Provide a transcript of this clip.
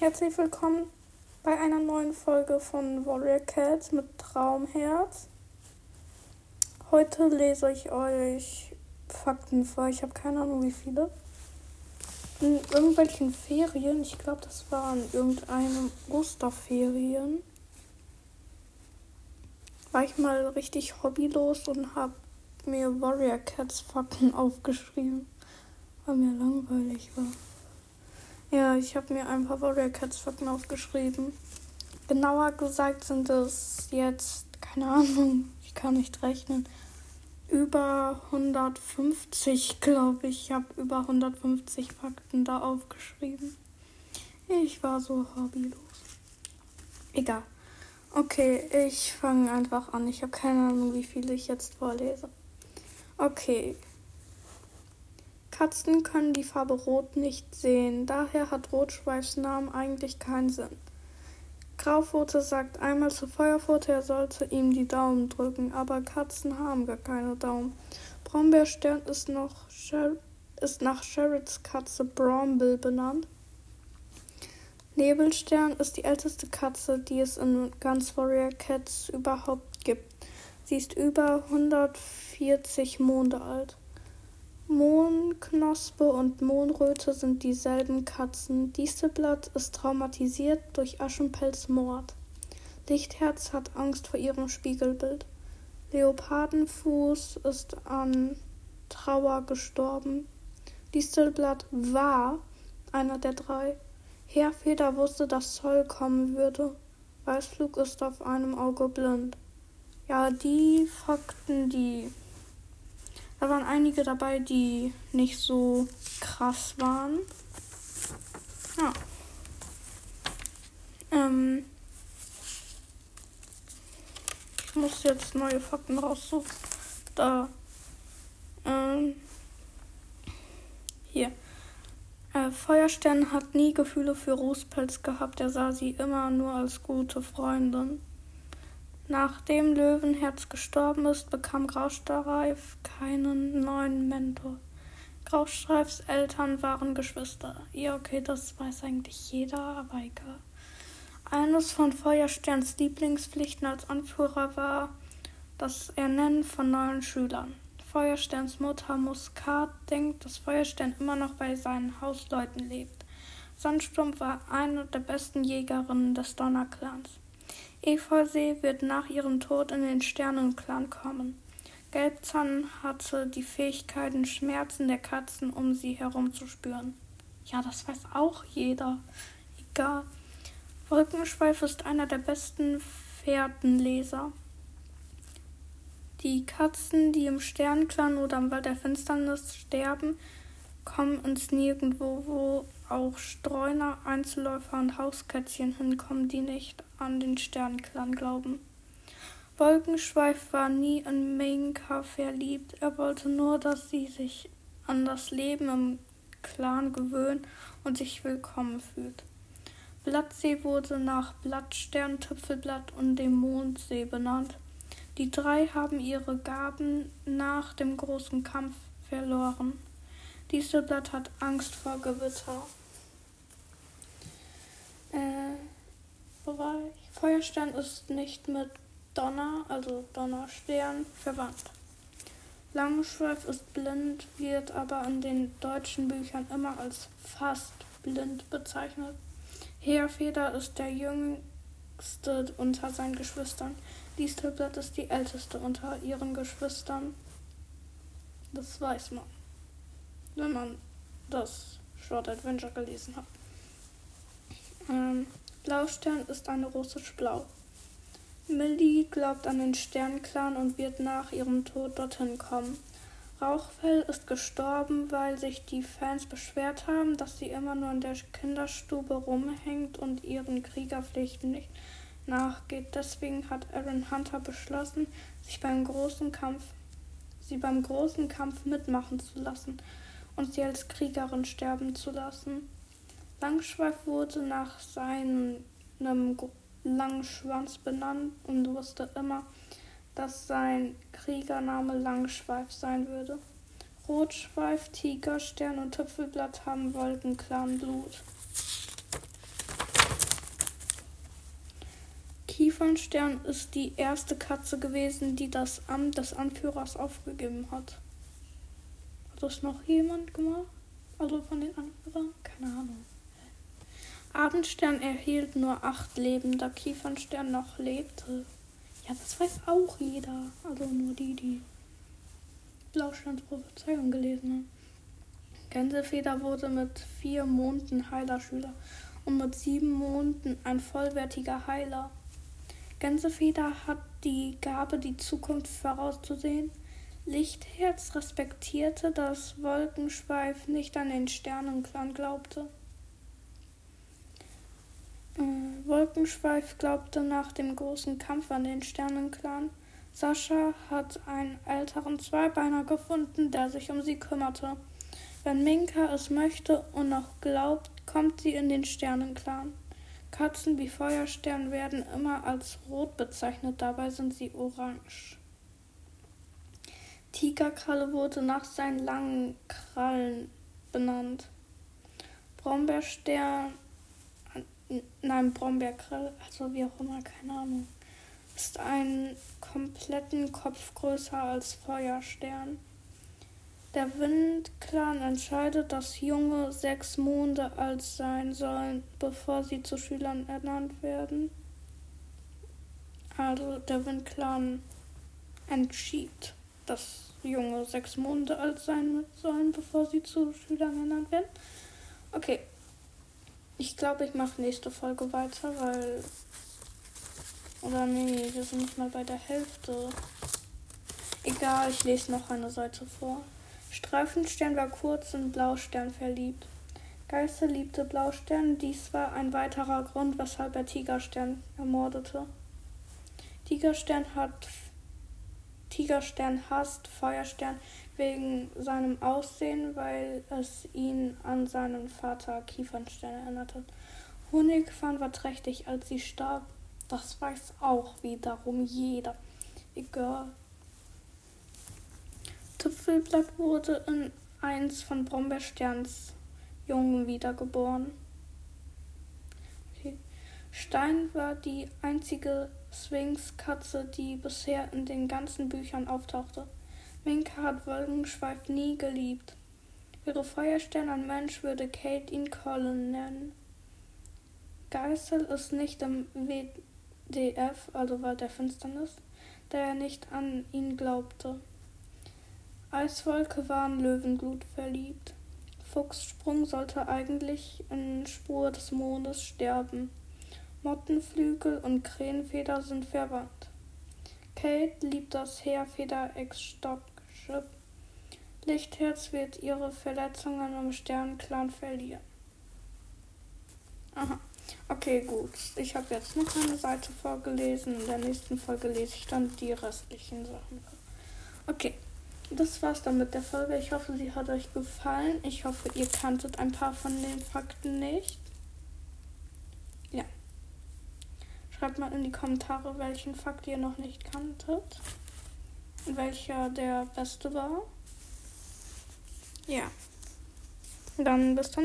Herzlich willkommen bei einer neuen Folge von Warrior Cats mit Traumherz. Heute lese ich euch Fakten vor. Ich habe keine Ahnung wie viele. In irgendwelchen Ferien, ich glaube, das waren irgendeine Osterferien, war ich mal richtig hobbylos und habe mir Warrior Cats Fakten aufgeschrieben, weil mir langweilig war. Ja, ich habe mir ein paar Warrior Cats Fakten aufgeschrieben. Genauer gesagt sind es jetzt, keine Ahnung, ich kann nicht rechnen, über 150, glaube ich. Ich habe über 150 Fakten da aufgeschrieben. Ich war so hobbylos. Egal. Okay, ich fange einfach an. Ich habe keine Ahnung, wie viele ich jetzt vorlese. Okay, Katzen können die Farbe Rot nicht sehen, daher hat Rotschweifs Namen eigentlich keinen Sinn. Graupfote sagt einmal zu Feuerpfote, er sollte ihm die Daumen drücken, aber Katzen haben gar keine Daumen. Braunbärstern ist, noch ist nach Sherrits Katze Bramble benannt. Nebelstern ist die älteste Katze, die es in ganz Warrior Cats überhaupt gibt. Sie ist über 140 Monde alt. Mohnknospe und Mohnröte sind dieselben Katzen. Distelblatt ist traumatisiert durch Aschenpelz-Mord. Lichtherz hat Angst vor ihrem Spiegelbild. Leopardenfuß ist an Trauer gestorben. Distelblatt war einer der drei. Heerfeder wusste, dass Zoll kommen würde. Weißflug ist auf einem Auge blind. Ja, die Fakten, die da waren einige dabei, die nicht so krass waren. Ja. Ähm, ich muss jetzt neue Fakten raussuchen. Da. Ähm, hier. Äh, Feuerstern hat nie Gefühle für Rußpelz gehabt. Er sah sie immer nur als gute Freundin. Nachdem Löwenherz gestorben ist, bekam Graustreif keinen neuen Mentor. Graustreifs Eltern waren Geschwister. Ja, okay, das weiß eigentlich jeder, aber egal. Eines von Feuersterns Lieblingspflichten als Anführer war das Ernennen von neuen Schülern. Feuersterns Mutter Muskat denkt, dass Feuerstern immer noch bei seinen Hausleuten lebt. Sandsturm war eine der besten Jägerinnen des Donnerclans. Efeusee wird nach ihrem Tod in den Sternenclan kommen. Gelbzahn hatte die Fähigkeit, den Schmerzen der Katzen um sie herum zu spüren. Ja, das weiß auch jeder. Egal. Wolkenschweif ist einer der besten Fährtenleser. Die Katzen, die im Sternenclan oder im Wald der Finsternis sterben, kommen ins Nirgendwo, wo auch Streuner, Einzelläufer und Hauskätzchen hinkommen, die nicht an den Sternenclan glauben. Wolkenschweif war nie in Minka verliebt. Er wollte nur, dass sie sich an das Leben im Clan gewöhnt und sich willkommen fühlt. Blattsee wurde nach Blattstern, Tüpfelblatt und dem Mondsee benannt. Die drei haben ihre Gaben nach dem großen Kampf verloren. Dieselblatt hat Angst vor Gewitter. Äh, Bereich. Feuerstern ist nicht mit Donner, also Donnerstern, verwandt. Langschweif ist blind, wird aber in den deutschen Büchern immer als fast blind bezeichnet. Heerfeder ist der jüngste unter seinen Geschwistern. Distelblatt ist die älteste unter ihren Geschwistern. Das weiß man, wenn man das Short Adventure gelesen hat. Ähm, Blaustern ist eine russisch Blau. Millie glaubt an den Sternclan und wird nach ihrem Tod dorthin kommen. Rauchfell ist gestorben, weil sich die Fans beschwert haben, dass sie immer nur in der Kinderstube rumhängt und ihren Kriegerpflichten nicht nachgeht. Deswegen hat Aaron Hunter beschlossen, sich beim großen Kampf, sie beim großen Kampf mitmachen zu lassen und sie als Kriegerin sterben zu lassen. Langschweif wurde nach seinem langen Schwanz benannt und wusste immer, dass sein Kriegername Langschweif sein würde. Rotschweif, Tigerstern und Tüpfelblatt haben Wolkenklan Blut. Kiefernstern ist die erste Katze gewesen, die das Amt des Anführers aufgegeben hat. Hat das noch jemand gemacht? Also von den Anführern? Keine Ahnung. Abendstern erhielt nur acht Leben, da Kiefernstern noch lebte. Ja, das weiß auch jeder. Also nur die, die Blausterns Prophezeiung gelesen haben. Gänsefeder wurde mit vier Monaten Heilerschüler und mit sieben Monaten ein vollwertiger Heiler. Gänsefeder hat die Gabe, die Zukunft vorauszusehen. Lichtherz respektierte, dass Wolkenschweif nicht an den Sternenclan glaubte. Äh, Wolkenschweif glaubte nach dem großen Kampf an den Sternenclan. Sascha hat einen älteren Zweibeiner gefunden, der sich um sie kümmerte. Wenn Minka es möchte und noch glaubt, kommt sie in den Sternenclan. Katzen wie Feuerstern werden immer als rot bezeichnet, dabei sind sie orange. Tigerkralle wurde nach seinen langen Krallen benannt. Brombeerstern, nein, Brombeerkralle, also wie auch immer, keine Ahnung, ist einen kompletten Kopf größer als Feuerstern. Der Windclan entscheidet, dass Junge sechs Monde alt sein sollen, bevor sie zu Schülern ernannt werden. Also der Windclan entschied, dass Junge sechs Monde alt sein sollen, bevor sie zu Schülern ernannt werden. Okay. Ich glaube, ich mache nächste Folge weiter, weil. Oder nee, wir sind nicht mal bei der Hälfte. Egal, ich lese noch eine Seite vor. Streifenstern war kurz in Blaustern verliebt. Geister liebte Blaustern, dies war ein weiterer Grund, weshalb er Tigerstern ermordete. Tigerstern hat Tigerstern hasst Feuerstern wegen seinem Aussehen, weil es ihn an seinen Vater Kiefernstern erinnerte. Honigfahn war trächtig, als sie starb. Das weiß auch wiederum jeder. Egal. Tüpfelblatt wurde in eins von Brombeersterns Jungen wiedergeboren. Stein war die einzige Sphinx-Katze, die bisher in den ganzen Büchern auftauchte. Hat Wolkenschweif nie geliebt. Wäre Feuerstern ein Mensch, würde Kate ihn Colin nennen. Geißel ist nicht im WDF, also Wald der Finsternis, da er nicht an ihn glaubte. Eiswolke war in Löwenblut verliebt. Fuchssprung sollte eigentlich in Spur des Mondes sterben. Mottenflügel und Krähenfeder sind verwandt. Kate liebt das Heerfeder-Ex-Stockship. Lichtherz wird ihre Verletzungen im Sternclan verlieren. Aha. Okay, gut. Ich habe jetzt noch eine Seite vorgelesen. In der nächsten Folge lese ich dann die restlichen Sachen. Okay das war's dann mit der Folge. Ich hoffe, sie hat euch gefallen. Ich hoffe, ihr kanntet ein paar von den Fakten nicht. Ja. Schreibt mal in die Kommentare, welchen Fakt ihr noch nicht kanntet. Welcher der beste war. Ja. Dann bis dann.